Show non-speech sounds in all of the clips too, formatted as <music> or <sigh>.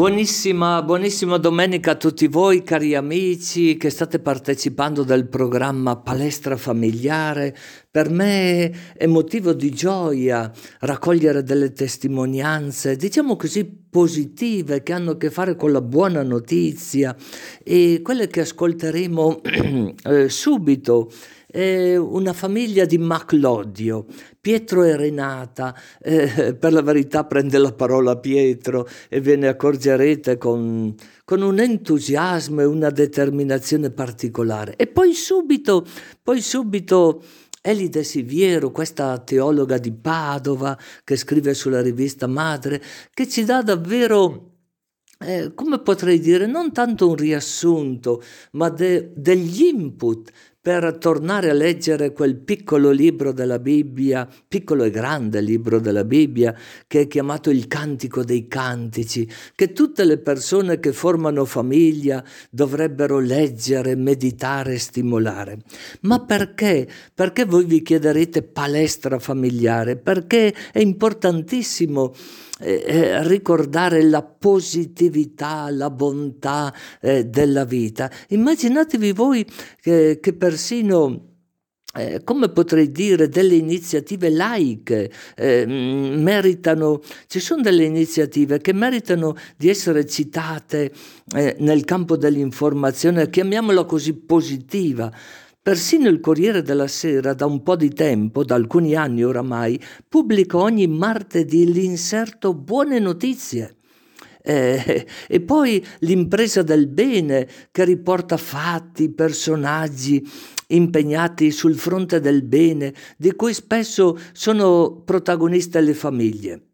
Buonissima, buonissima domenica a tutti voi cari amici che state partecipando del programma Palestra Familiare. Per me è motivo di gioia raccogliere delle testimonianze, diciamo così, positive che hanno a che fare con la buona notizia e quelle che ascolteremo <clears throat> eh, subito eh, una famiglia di Maclodio, Pietro e Renata, eh, per la verità prende la parola Pietro e ve ne accorgerete con, con un entusiasmo e una determinazione particolare. E poi subito, poi subito Elide Siviero, questa teologa di Padova che scrive sulla rivista Madre, che ci dà davvero eh, come potrei dire, non tanto un riassunto, ma de, degli input per tornare a leggere quel piccolo libro della Bibbia, piccolo e grande libro della Bibbia, che è chiamato il Cantico dei Cantici, che tutte le persone che formano famiglia dovrebbero leggere, meditare stimolare. Ma perché? Perché voi vi chiederete palestra familiare? Perché è importantissimo eh, eh, ricordare la positività, la bontà eh, della vita. Immaginatevi voi che, che persino eh, come potrei dire, delle iniziative laiche eh, meritano, ci sono delle iniziative che meritano di essere citate eh, nel campo dell'informazione, chiamiamola così positiva, Persino il Corriere della Sera da un po' di tempo, da alcuni anni oramai, pubblica ogni martedì l'inserto Buone notizie. Eh, e poi l'impresa del bene che riporta fatti, personaggi impegnati sul fronte del bene, di cui spesso sono protagoniste le famiglie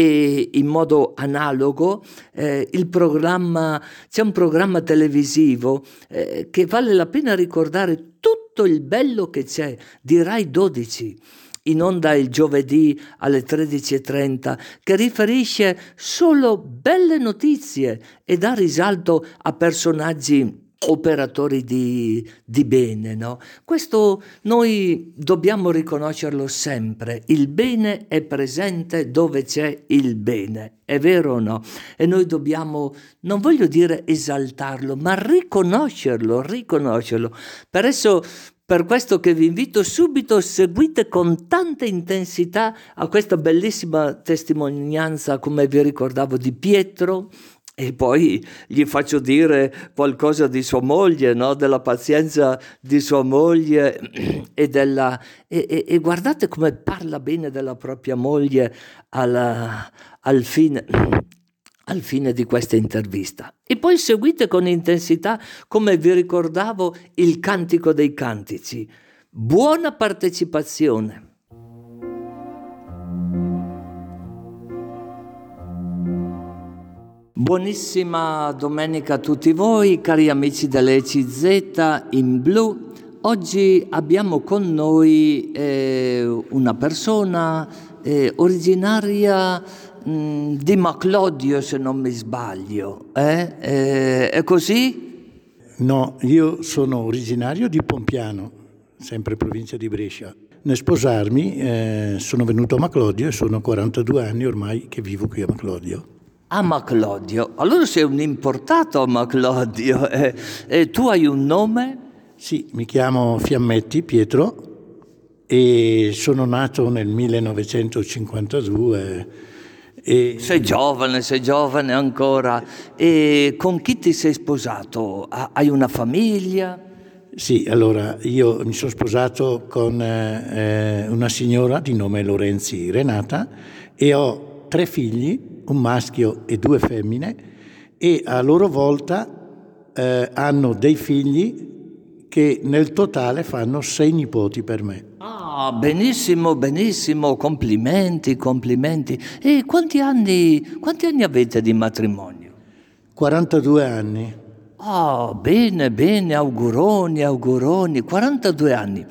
e in modo analogo eh, c'è un programma televisivo eh, che vale la pena ricordare tutto il bello che c'è di Rai 12 in onda il giovedì alle 13.30 che riferisce solo belle notizie e dà risalto a personaggi operatori di, di bene. No? Questo noi dobbiamo riconoscerlo sempre. Il bene è presente dove c'è il bene. È vero o no? E noi dobbiamo, non voglio dire esaltarlo, ma riconoscerlo, riconoscerlo. Per esso per questo che vi invito subito, seguite con tanta intensità a questa bellissima testimonianza, come vi ricordavo, di Pietro, e poi gli faccio dire qualcosa di sua moglie, no? della pazienza di sua moglie e, della, e, e, e guardate come parla bene della propria moglie alla, al, fine, al fine di questa intervista. E poi seguite con intensità, come vi ricordavo, il cantico dei cantici. Buona partecipazione. Buonissima domenica a tutti voi, cari amici dell'ECZ in blu. Oggi abbiamo con noi eh, una persona eh, originaria mh, mm, di Maclodio, se non mi sbaglio. Eh? eh? è così? No, io sono originario di Pompiano, sempre provincia di Brescia. Nel sposarmi eh, sono venuto a Maclodio e sono 42 anni ormai che vivo qui a Maclodio a Maclodio. Allora sei un importato a Maclodio. <laughs> E, e tu hai un nome? Sì, mi chiamo Fiammetti Pietro e sono nato nel 1952. E... Sei giovane, sei giovane ancora. E con chi ti sei sposato? Hai una famiglia? Sì, allora io mi sono sposato con eh, una signora di nome Lorenzi Renata e ho tre figli un maschio e due femmine, e a loro volta eh, hanno dei figli che nel totale fanno sei nipoti per me. Ah, benissimo, benissimo, complimenti, complimenti. E quanti anni, quanti anni avete di matrimonio? 42 anni. Ah, bene, bene, auguroni, auguroni, 42 anni.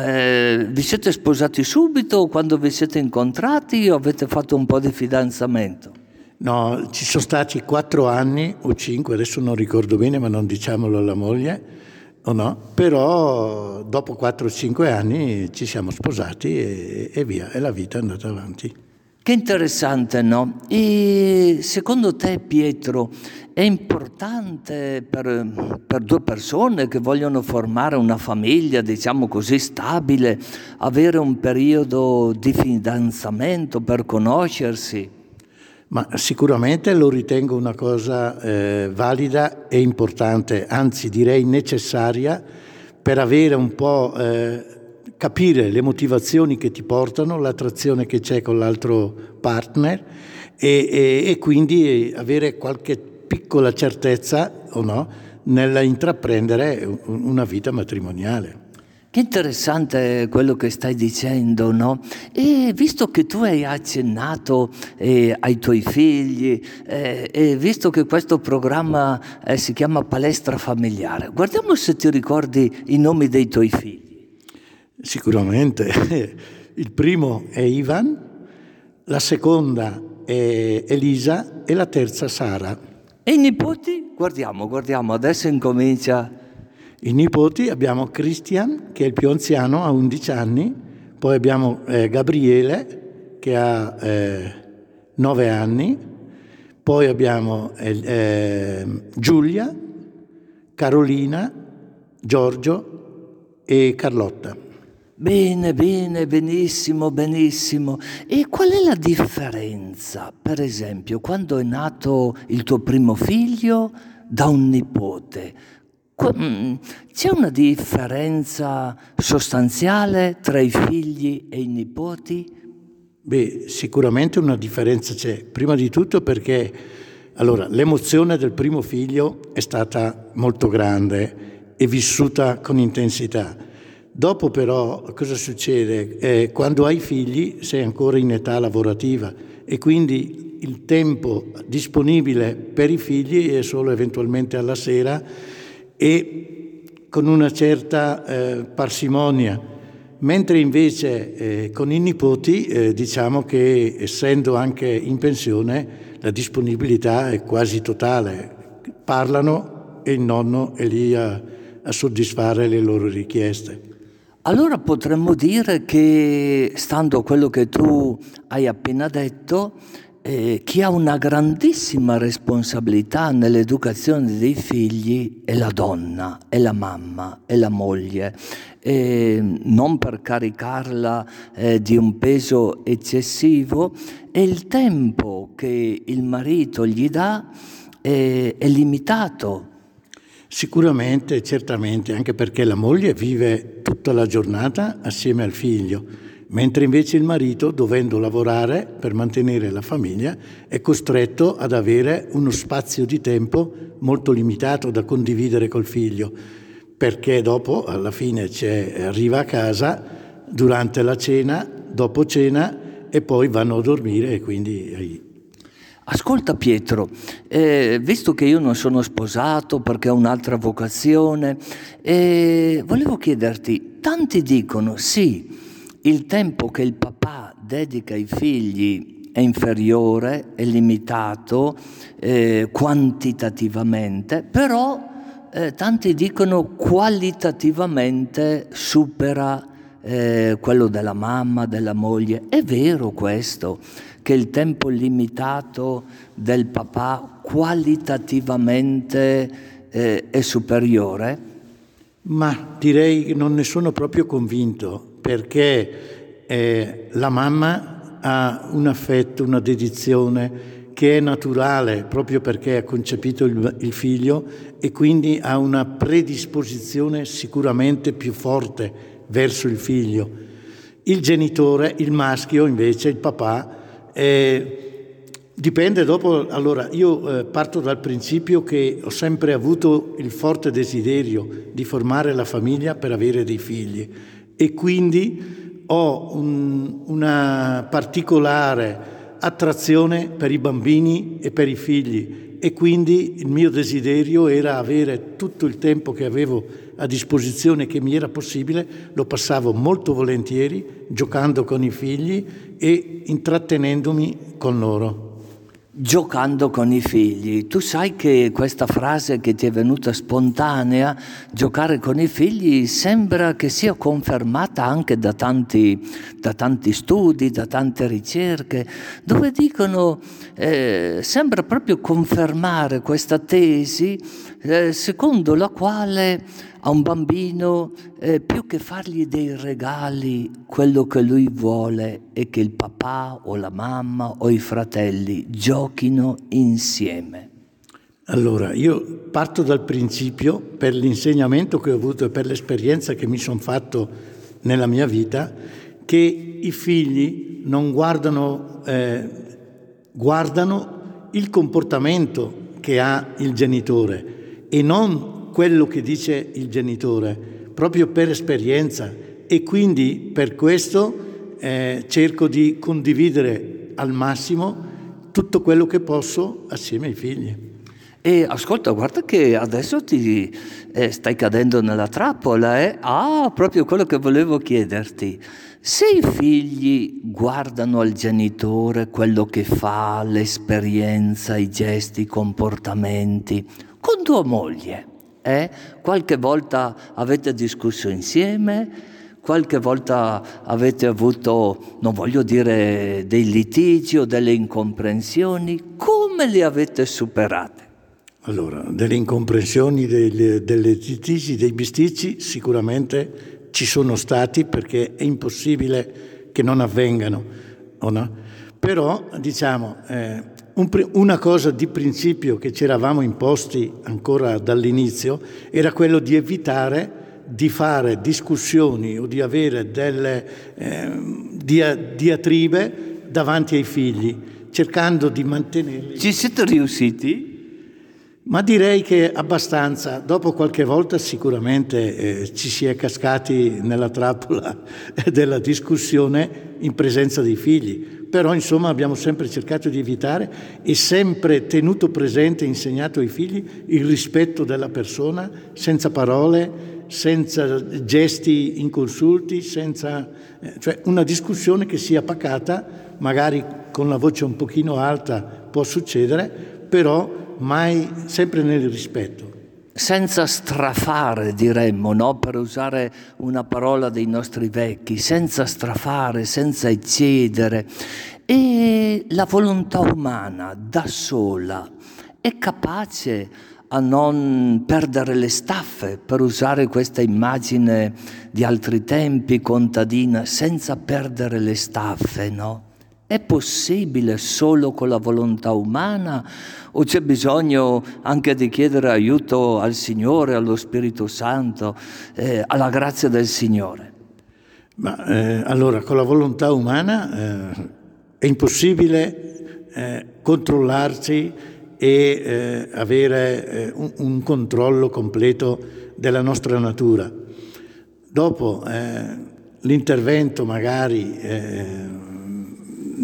Eh, vi siete sposati subito quando vi siete incontrati o avete fatto un po' di fidanzamento? No, ci sono stati quattro anni o cinque, adesso non ricordo bene, ma non diciamolo alla moglie, o no? Però dopo quattro o cinque anni ci siamo sposati e, e via, e la vita è andata avanti. Che interessante, no? E secondo te, Pietro, è importante per, per, due persone che vogliono formare una famiglia, diciamo così, stabile, avere un periodo di fidanzamento per conoscersi? Ma sicuramente lo ritengo una cosa eh, valida e importante, anzi direi necessaria per avere un po' eh, capire le motivazioni che ti portano, l'attrazione che c'è con l'altro partner e, e, e quindi avere qualche piccola certezza o no nella intraprendere una vita matrimoniale. Che interessante quello che stai dicendo, no? E visto che tu hai accennato eh, ai tuoi figli, eh, e visto che questo programma eh, si chiama Palestra Familiare, guardiamo se ti ricordi i nomi dei tuoi figli. Sicuramente. <laughs> Il primo è Ivan, la seconda è Elisa e la terza Sara. E i nipoti? Guardiamo, guardiamo, adesso incomincia i nipoti abbiamo Christian, che è il più anziano, ha 11 anni, poi abbiamo eh, Gabriele, che ha eh, 9 anni, poi abbiamo eh, eh, Giulia, Carolina, Giorgio e Carlotta. Bene, bene, benissimo, benissimo. E qual è la differenza, per esempio, quando è nato il tuo primo figlio da un nipote? Mm, c'è una differenza sostanziale tra i figli e i nipoti? Beh, sicuramente una differenza c'è. Prima di tutto perché allora, l'emozione del primo figlio è stata molto grande e vissuta con intensità. Dopo però cosa succede? Eh, quando hai figli sei ancora in età lavorativa e quindi il tempo disponibile per i figli è solo eventualmente alla sera e con una certa eh, parsimonia, mentre invece eh, con i nipoti eh, diciamo che essendo anche in pensione la disponibilità è quasi totale, parlano e il nonno è lì a, a soddisfare le loro richieste. Allora potremmo dire che, stando a quello che tu hai appena detto, eh, chi ha una grandissima responsabilità nell'educazione dei figli è la donna, è la mamma, è la moglie. Eh, non per caricarla eh, di un peso eccessivo, e il tempo che il marito gli dà è limitato. Sicuramente, certamente, anche perché la moglie vive tutta la giornata assieme al figlio mentre invece il marito, dovendo lavorare per mantenere la famiglia, è costretto ad avere uno spazio di tempo molto limitato da condividere col figlio, perché dopo, alla fine, arriva a casa durante la cena, dopo cena e poi vanno a dormire e quindi... Ascolta Pietro, eh, visto che io non sono sposato perché ho un'altra vocazione, eh, volevo chiederti, tanti dicono sì, il tempo che il papà dedica ai figli è inferiore, è limitato eh, quantitativamente, però eh, tanti dicono qualitativamente supera eh, quello della mamma, della moglie. È vero questo, che il tempo limitato del papà qualitativamente eh, è superiore? Ma direi che non ne sono proprio convinto perché eh, la mamma ha un affetto, una dedizione che è naturale proprio perché ha concepito il, il figlio e quindi ha una predisposizione sicuramente più forte verso il figlio. Il genitore, il maschio invece, il papà, eh, Dipende dopo, allora io eh, parto dal principio che ho sempre avuto il forte desiderio di formare la famiglia per avere dei figli e quindi ho un, una particolare attrazione per i bambini e per i figli e quindi il mio desiderio era avere tutto il tempo che avevo a disposizione che mi era possibile, lo passavo molto volentieri giocando con i figli e intrattenendomi con loro. giocando con i figli. Tu sai che questa frase che ti è venuta spontanea, giocare con i figli, sembra che sia confermata anche da tanti, da tanti studi, da tante ricerche, dove dicono, eh, sembra proprio confermare questa tesi eh, secondo la quale a un bambino, eh, più che fargli dei regali, quello che lui vuole è che il papà o la mamma o i fratelli giochino insieme. Allora, io parto dal principio, per l'insegnamento che ho avuto e per l'esperienza che mi sono fatto nella mia vita, che i figli non guardano, eh, guardano il comportamento che ha il genitore e non quello che dice il genitore, proprio per esperienza e quindi per questo eh, cerco di condividere al massimo tutto quello che posso assieme ai figli. E ascolta, guarda che adesso ti eh, stai cadendo nella trappola, eh? Ah, proprio quello che volevo chiederti. Se i figli guardano al genitore quello che fa, l'esperienza, i gesti, i comportamenti, con tua moglie, eh? Qualche volta avete discusso insieme, qualche volta avete avuto, non voglio dire dei litigi o delle incomprensioni, come le avete superate? Allora, delle incomprensioni, delle, delle litigi, dei bisticci sicuramente ci sono stati perché è impossibile che non avvengano, no? Però, diciamo, eh, una cosa di principio che ci eravamo imposti ancora dall'inizio era quello di evitare di fare discussioni o di avere delle eh, dia, diatribe davanti ai figli, cercando di mantenerli. Ci siete riusciti? Ma direi che abbastanza. Dopo qualche volta sicuramente eh, ci si è cascati nella trappola <laughs> della discussione in presenza dei figli però insomma abbiamo sempre cercato di evitare e sempre tenuto presente e insegnato ai figli il rispetto della persona, senza parole, senza gesti inconsulti, senza, eh, cioè una discussione che sia pacata, magari con la voce un pochino alta può succedere, però mai sempre nel rispetto senza strafare, diremmo, no? per usare una parola dei nostri vecchi, senza strafare, senza eccedere. E la volontà umana da sola è capace a non perdere le staffe, per usare questa immagine di altri tempi contadina, senza perdere le staffe, no? È possibile solo con la volontà umana o c'è bisogno anche di chiedere aiuto al Signore, allo Spirito Santo, eh, alla grazia del Signore? Ma eh, allora con la volontà umana eh, è impossibile eh, controllarsi e eh, avere eh, un, un, controllo completo della nostra natura. Dopo l'intervento magari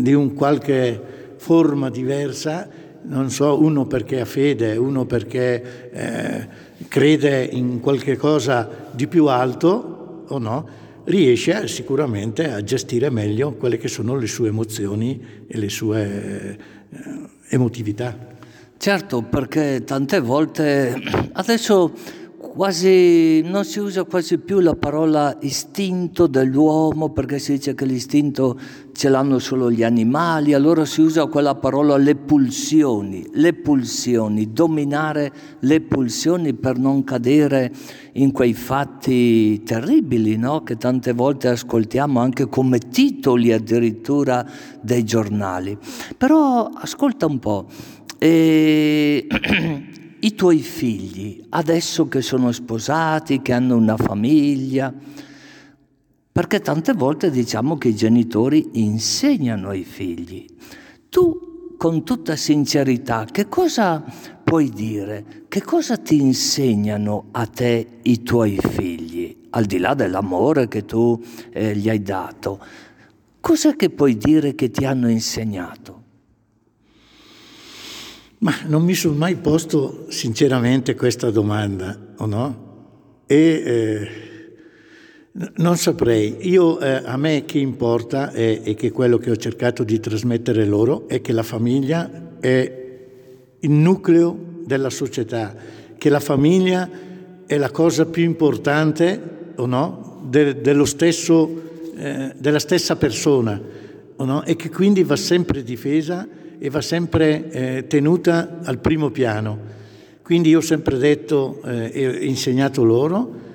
di un qualche forma diversa, non so, uno perché ha fede, uno perché eh, crede in qualche cosa di più alto o no, riesce sicuramente a gestire meglio quelle che sono le sue emozioni e le sue eh, emotività. Certo, perché tante volte <clears throat> adesso quasi, non si usa quasi più la parola istinto dell'uomo perché si dice che l'istinto ce l'hanno solo gli animali, allora si usa quella parola le pulsioni, le pulsioni, dominare le pulsioni per non cadere in quei fatti terribili no? che tante volte ascoltiamo anche come titoli addirittura dei giornali. Però ascolta un po'. E <clears throat> i tuoi figli, adesso che sono sposati, che hanno una famiglia, perché tante volte diciamo che i genitori insegnano ai figli. Tu, con tutta sincerità, che cosa puoi dire? Che cosa ti insegnano a te i tuoi figli, al di là dell'amore che tu eh, gli hai dato? Cos'è che puoi dire che ti hanno insegnato? Ma non mi sono mai posto sinceramente questa domanda, o no? E eh, non saprei. Io, eh, a me che importa è, è che quello che ho cercato di trasmettere loro è che la famiglia è il nucleo della società, che la famiglia è la cosa più importante o no, de, dello stesso, eh, della stessa persona o no? e che quindi va sempre difesa e va sempre eh, tenuta al primo piano. Quindi io ho sempre detto eh, e insegnato loro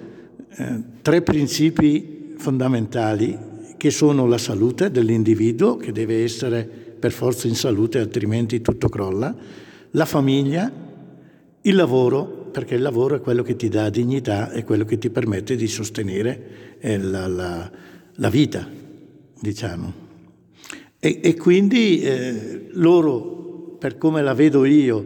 eh, tre principi fondamentali che sono la salute dell'individuo, che deve essere per forza in salute, altrimenti tutto crolla, la famiglia, il lavoro, perché il lavoro è quello che ti dà dignità e quello che ti permette di sostenere eh, la, la, la, vita, diciamo. E, e quindi eh, loro, per come la vedo io,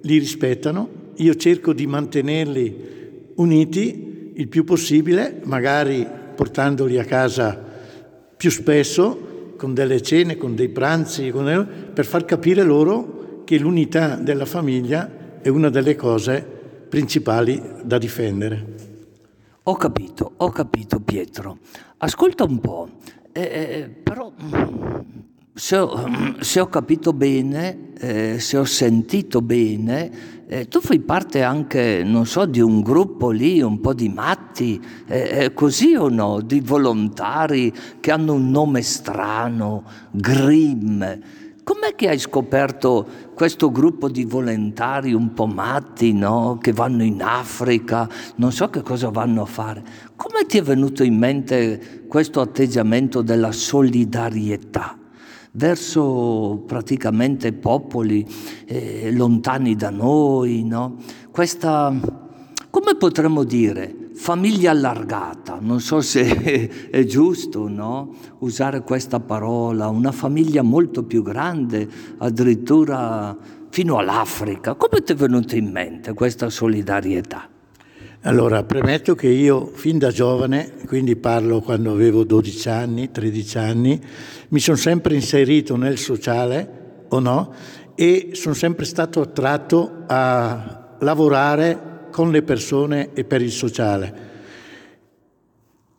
li rispettano, io cerco di mantenerli uniti il più possibile, magari portandoli a casa più spesso, con delle cene, con dei pranzi, con... per far capire loro che l'unità della famiglia è una delle cose principali da difendere. Ho capito, ho capito Pietro. Ascolta un po', eh, eh però se ho, <clears throat> se ho, capito bene, eh, se ho sentito bene, eh, tu fai parte anche, non so, di un gruppo lì, un po' di matti, eh, così o no? Di volontari che hanno un nome strano, Grimm. Com'è che hai scoperto questo gruppo di volontari un po' matti, no? Che vanno in Africa, non so che cosa vanno a fare. Come ti è venuto in mente questo atteggiamento della solidarietà? Verso praticamente popoli eh, lontani da noi, no? Questa, come potremmo dire, famiglia allargata, non so se è giusto no? usare questa parola, una famiglia molto più grande, addirittura fino all'Africa. Come ti è venuta in mente questa solidarietà? Allora, premetto che io fin da giovane, quindi parlo quando avevo 12 anni, 13 anni, mi sono sempre inserito nel sociale, o no, e sono sempre stato attratto a lavorare con le persone e per il sociale.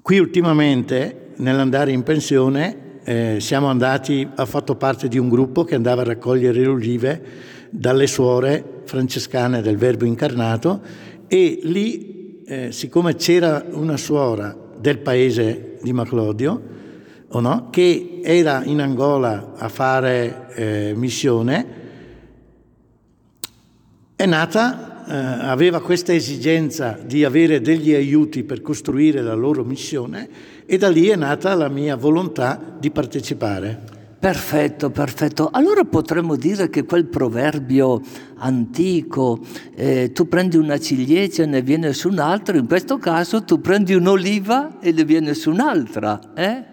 Qui ultimamente, nell'andare in pensione, eh, siamo andati, ho fatto parte di un gruppo che andava a raccogliere le olive dalle suore francescane del Verbo incarnato e lì, eh, siccome c'era una suora del paese di Maclodio, no, che era in Angola a fare eh, missione, è nata, eh, aveva questa esigenza di avere degli aiuti per costruire la loro missione e da lì è nata la mia volontà di partecipare. Perfetto, perfetto. Allora potremmo dire che quel proverbio antico, eh, tu prendi una ciliegia e ne viene su un'altra, in questo caso tu prendi un'oliva e ne viene su un'altra. Eh?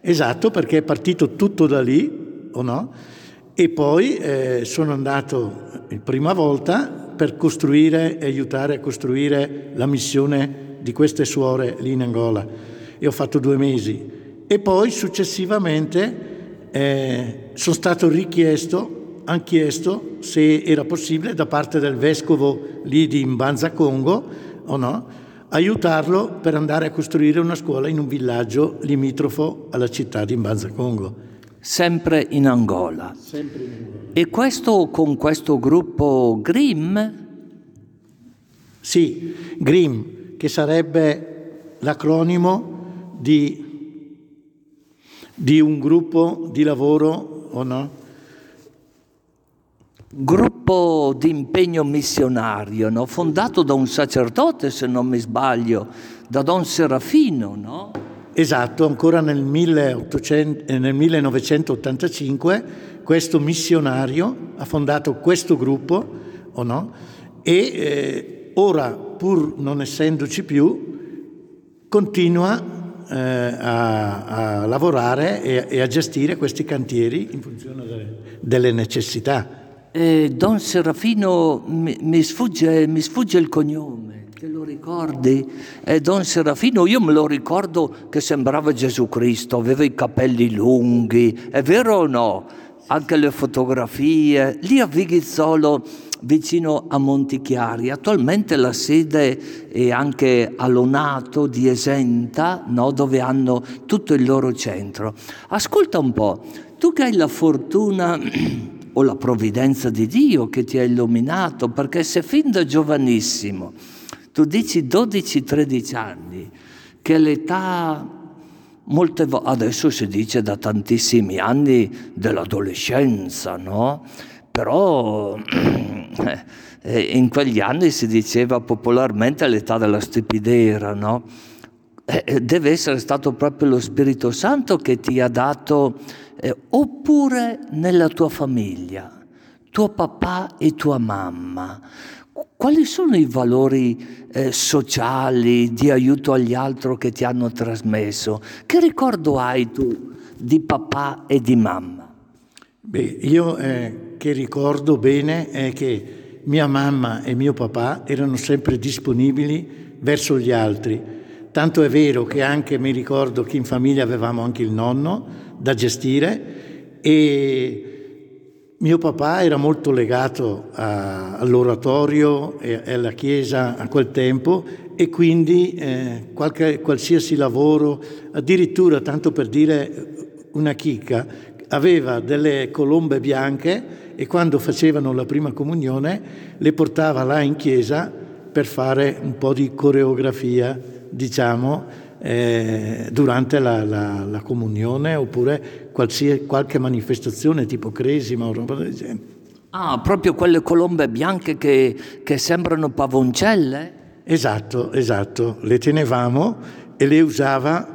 Esatto, perché è partito tutto da lì, o no? E poi eh, sono andato la prima volta per costruire e aiutare a costruire la missione di queste suore lì in Angola. E ho fatto due mesi. E poi successivamente eh, sono stato richiesto, hanno chiesto se era possibile da parte del vescovo lì di Mbanza Congo o no, aiutarlo per andare a costruire una scuola in un villaggio limitrofo alla città di Mbanza Congo. Sempre in Angola. Sempre in Angola. E questo con questo gruppo Grimm? Sì, Grimm, che sarebbe l'acronimo di di un gruppo di lavoro o no? Gruppo di impegno missionario, no? fondato da un sacerdote, se non mi sbaglio, da Don Serafino, no? Esatto, ancora nel, 1800, eh, nel 1985 questo missionario ha fondato questo gruppo, o no? E eh, ora, pur non essendoci più, continua eh, a, a, lavorare e, e, a gestire questi cantieri in funzione delle, delle necessità. Eh, Don Serafino, mi, mi, sfugge, mi, sfugge, il cognome, te lo ricordi? Eh, Don Serafino, io me lo ricordo che sembrava Gesù Cristo, aveva i capelli lunghi, è vero o no? Anche le fotografie, lì a Vighizzolo vicino a Montichiari. Attualmente la sede è anche a Lonato di Esenta, no? dove hanno tutto il loro centro. Ascolta un po', tu che hai la fortuna <clears throat> o la provvidenza di Dio che ti ha illuminato, perché se fin da giovanissimo tu dici 12-13 anni, che l'età molte volte, adesso si dice da tantissimi anni dell'adolescenza, no? Però <clears throat> eh, in quegli anni si diceva popolarmente l'età della stupidera, no? Eh, deve essere stato proprio lo Spirito Santo che ti ha dato, eh, oppure nella tua famiglia, tuo papà e tua mamma. Quali sono i valori eh, sociali di aiuto agli altri che ti hanno trasmesso? Che ricordo hai tu di papà e di mamma? Beh, io eh, che ricordo bene è che mia mamma e mio papà erano sempre disponibili verso gli altri. Tanto è vero che anche mi ricordo che in famiglia avevamo anche il nonno da gestire e mio papà era molto legato a, all'oratorio e alla chiesa a quel tempo e quindi eh, qualche, qualsiasi lavoro, addirittura tanto per dire una chicca, aveva delle colombe bianche e quando facevano la prima comunione le portava là in chiesa per fare un po' di coreografia, diciamo, eh, durante la, la, la, comunione oppure qualche manifestazione tipo cresima o roba del genere. Ah, proprio quelle colombe bianche che, che sembrano pavoncelle? Esatto, esatto, le tenevamo e le usava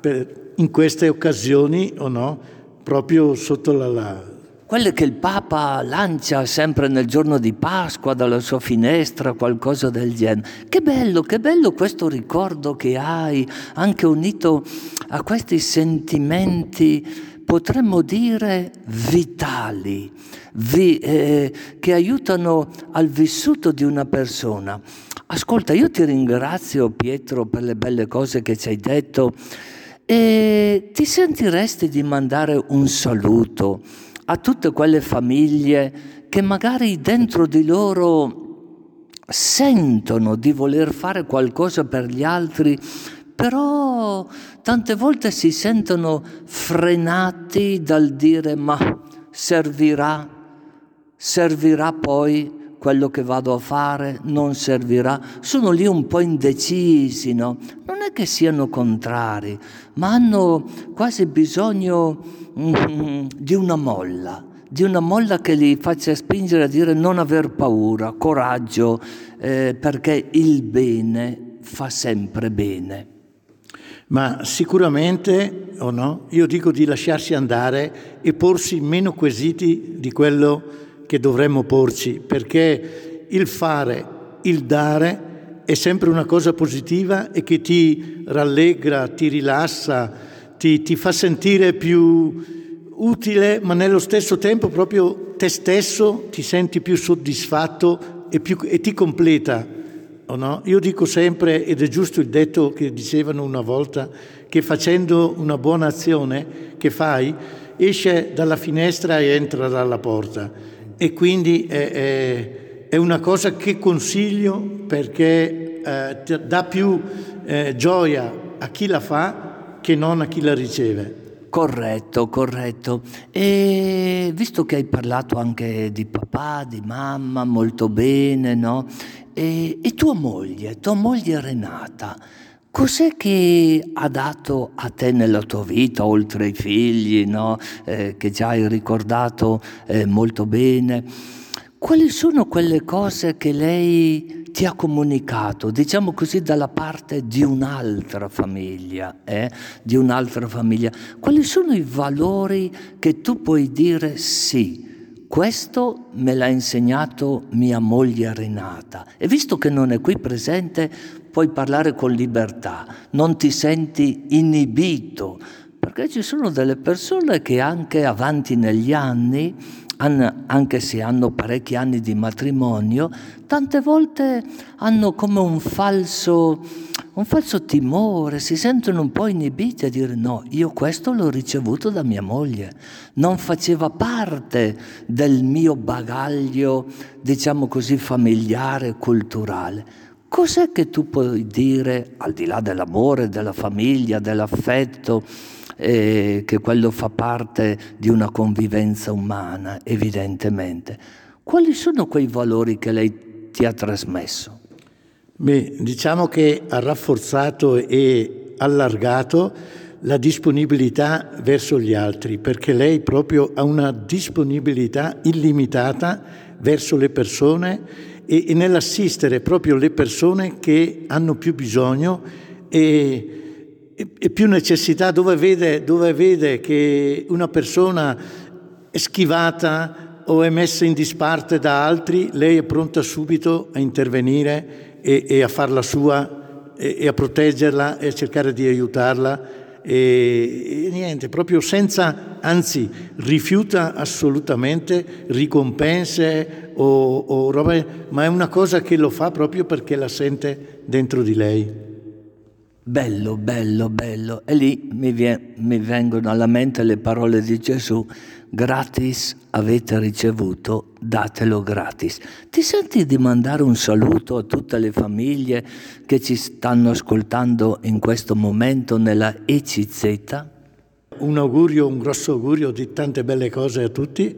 per, in queste occasioni o no, proprio sotto la, la quelle che il Papa lancia sempre nel giorno di Pasqua dalla sua finestra, qualcosa del genere. Che bello, che bello questo ricordo che hai, anche unito a questi sentimenti, potremmo dire, vitali, vi, eh, che aiutano al vissuto di una persona. Ascolta, io ti ringrazio Pietro per le belle cose che ci hai detto e ti sentiresti di mandare un saluto a tutte quelle famiglie che magari dentro di loro sentono di voler fare qualcosa per gli altri, però tante volte si sentono frenati dal dire ma servirà, servirà poi quello che vado a fare, non servirà, sono lì un po' indecisi, no? Non è che siano contrari, ma hanno quasi bisogno di una molla, di una molla che li faccia spingere a dire non aver paura, coraggio, eh, perché il bene fa sempre bene. Ma sicuramente, o no, io dico di lasciarsi andare e porsi meno quesiti di quello che dovremmo porci, perché il fare, il dare è sempre una cosa positiva e che ti rallegra, ti rilassa, ti, ti fa sentire più utile, ma nello stesso tempo proprio te stesso ti senti più soddisfatto e, più, e ti completa. No? Io dico sempre, ed è giusto il detto che dicevano una volta, che facendo una buona azione che fai, esce dalla finestra e entra dalla porta. E quindi è, è, è una cosa che consiglio perché eh, dà più eh, gioia a chi la fa che non a chi la riceve. Corretto, corretto. E visto che hai parlato anche di papà, di mamma, molto bene, no? E, e tua moglie, tua moglie Renata, cos'è che ha dato a te nella tua vita, oltre ai figli, no? eh, che già hai ricordato eh, molto bene? Quali sono quelle cose che lei ti ha comunicato, diciamo così, dalla parte di un'altra famiglia, eh? di un'altra famiglia? Quali sono i valori che tu puoi dire sì? Questo me l'ha insegnato mia moglie Renata e visto che non è qui presente puoi parlare con libertà, non ti senti inibito, perché ci sono delle persone che anche avanti negli anni anche se hanno parecchi anni di matrimonio, tante volte hanno come un falso, un falso timore, si sentono un po' inibiti a dire no, io questo l'ho ricevuto da mia moglie, non faceva parte del mio bagaglio, diciamo così, familiare, culturale. Cos'è che tu puoi dire, al di là dell'amore, della famiglia, dell'affetto, e che quello fa parte di una convivenza umana, evidentemente. Quali sono quei valori che lei ti ha trasmesso? Beh, diciamo che ha rafforzato e allargato la disponibilità verso gli altri, perché lei proprio ha una disponibilità illimitata verso le persone e, e nell'assistere proprio le persone che hanno più bisogno e, e, più necessità, dove vede, dove vede che una persona è schivata o è messa in disparte da altri, lei è pronta subito a intervenire e, e a farla sua e, e, a proteggerla e a cercare di aiutarla. E, e, niente, proprio senza, anzi, rifiuta assolutamente ricompense o, o roba, ma è una cosa che lo fa proprio perché la sente dentro di lei. Bello, bello, bello. E lì mi, vien, mi vengono alla mente le parole di Gesù gratis avete ricevuto, datelo gratis. Ti senti di mandare un saluto a tutte le famiglie che ci stanno ascoltando in questo momento nella ECZ? Un augurio, un grosso augurio di tante belle cose a tutti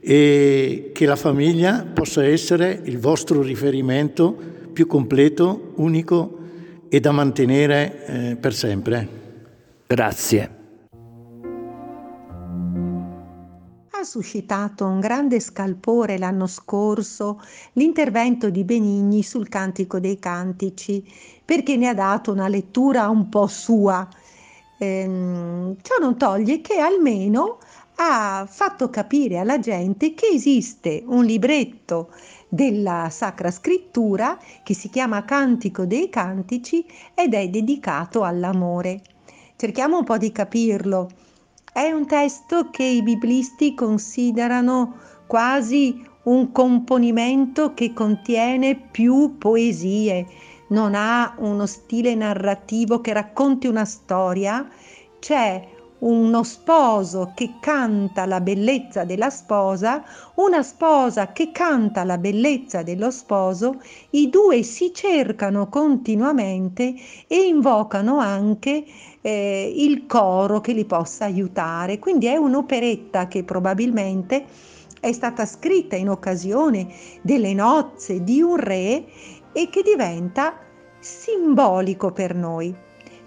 e che la famiglia possa essere il vostro riferimento più completo, unico e da mantenere eh, per sempre. Grazie. suscitato un grande scalpore l'anno scorso l'intervento di Benigni sul Cantico dei Cantici, perché ne ha dato una lettura un po' sua. Ehm, ciò non toglie che almeno ha fatto capire alla gente che esiste un libretto della Sacra Scrittura che si chiama Cantico dei Cantici ed è dedicato all'amore. Cerchiamo un po' di capirlo. È un testo che i biblisti considerano quasi un componimento che contiene più poesie, non ha uno stile narrativo che racconti una storia, c'è uno sposo che canta la bellezza della sposa, una sposa che canta la bellezza dello sposo, i due si cercano continuamente e invocano anche eh, il coro che li possa aiutare. Quindi è un'operetta che probabilmente è stata scritta in occasione delle nozze di un re e che diventa simbolico per noi.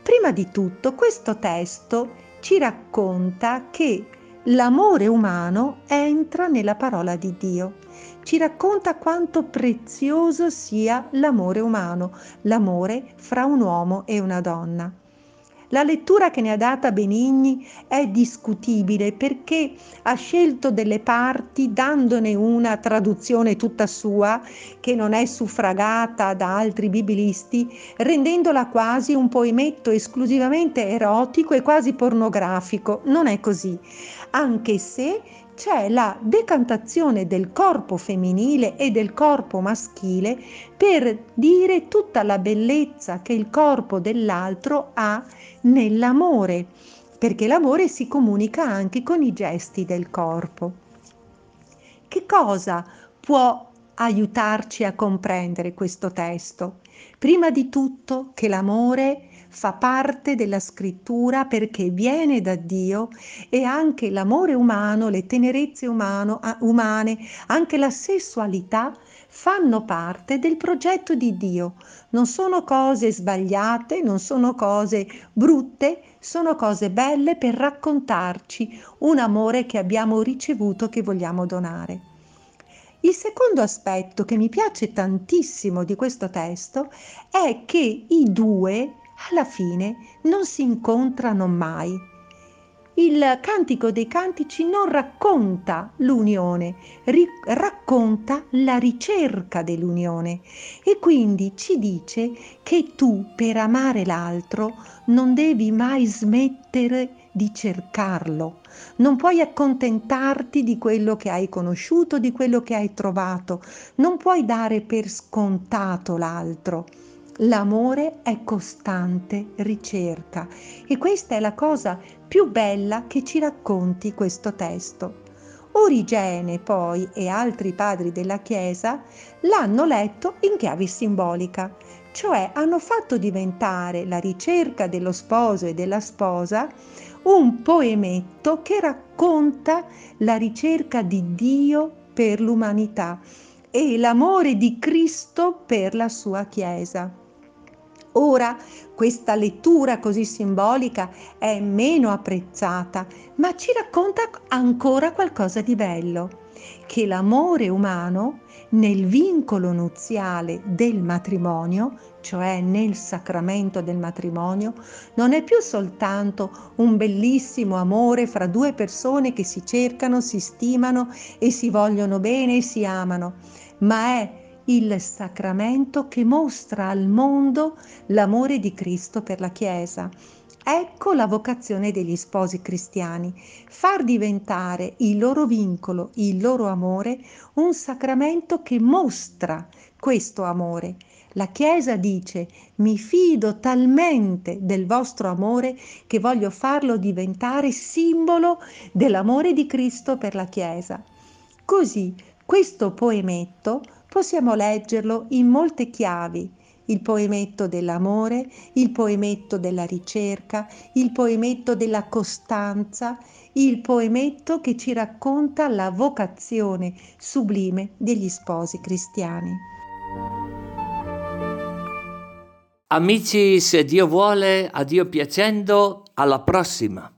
Prima di tutto questo testo ci racconta che l'amore umano entra nella parola di Dio. Ci racconta quanto prezioso sia l'amore umano, l'amore fra un uomo e una donna. La lettura che ne ha data Benigni è discutibile perché ha scelto delle parti dandone una traduzione tutta sua che non è suffragata da altri biblisti, rendendola quasi un poemetto esclusivamente erotico e quasi pornografico. Non è così, anche se c'è la decantazione del corpo femminile e del corpo maschile per dire tutta la bellezza che il corpo dell'altro ha nell'amore, perché l'amore si comunica anche con i gesti del corpo. Che cosa può aiutarci a comprendere questo testo? Prima di tutto che l'amore fa parte della scrittura perché viene da Dio e anche l'amore umano, le tenerezze umano, umane, anche la sessualità fanno parte del progetto di Dio. Non sono cose sbagliate, non sono cose brutte, sono cose belle per raccontarci un amore che abbiamo ricevuto che vogliamo donare. Il secondo aspetto che mi piace tantissimo di questo testo è che i due alla fine non si incontrano mai. Il Cantico dei Cantici non racconta l'unione, ri- racconta la ricerca dell'unione e quindi ci dice che tu per amare l'altro non devi mai smettere di cercarlo, non puoi accontentarti di quello che hai conosciuto, di quello che hai trovato, non puoi dare per scontato l'altro L'amore è costante ricerca e questa è la cosa più bella che ci racconti questo testo. Origene poi e altri padri della Chiesa l'hanno letto in chiave simbolica, cioè hanno fatto diventare la ricerca dello sposo e della sposa un poemetto che racconta la ricerca di Dio per l'umanità e l'amore di Cristo per la sua Chiesa. Ora questa lettura così simbolica è meno apprezzata, ma ci racconta ancora qualcosa di bello, che l'amore umano nel vincolo nuziale del matrimonio, cioè nel sacramento del matrimonio, non è più soltanto un bellissimo amore fra due persone che si cercano, si stimano e si vogliono bene e si amano, ma è il sacramento che mostra al mondo l'amore di Cristo per la Chiesa. Ecco la vocazione degli sposi cristiani, far diventare il loro vincolo, il loro amore, un sacramento che mostra questo amore. La Chiesa dice, mi fido talmente del vostro amore che voglio farlo diventare simbolo dell'amore di Cristo per la Chiesa. Così questo poemetto possiamo leggerlo in molte chiavi, il poemetto dell'amore, il poemetto della ricerca, il poemetto della costanza, il poemetto che ci racconta la vocazione sublime degli sposi cristiani. Amici, se Dio vuole, a Dio piacendo, alla prossima.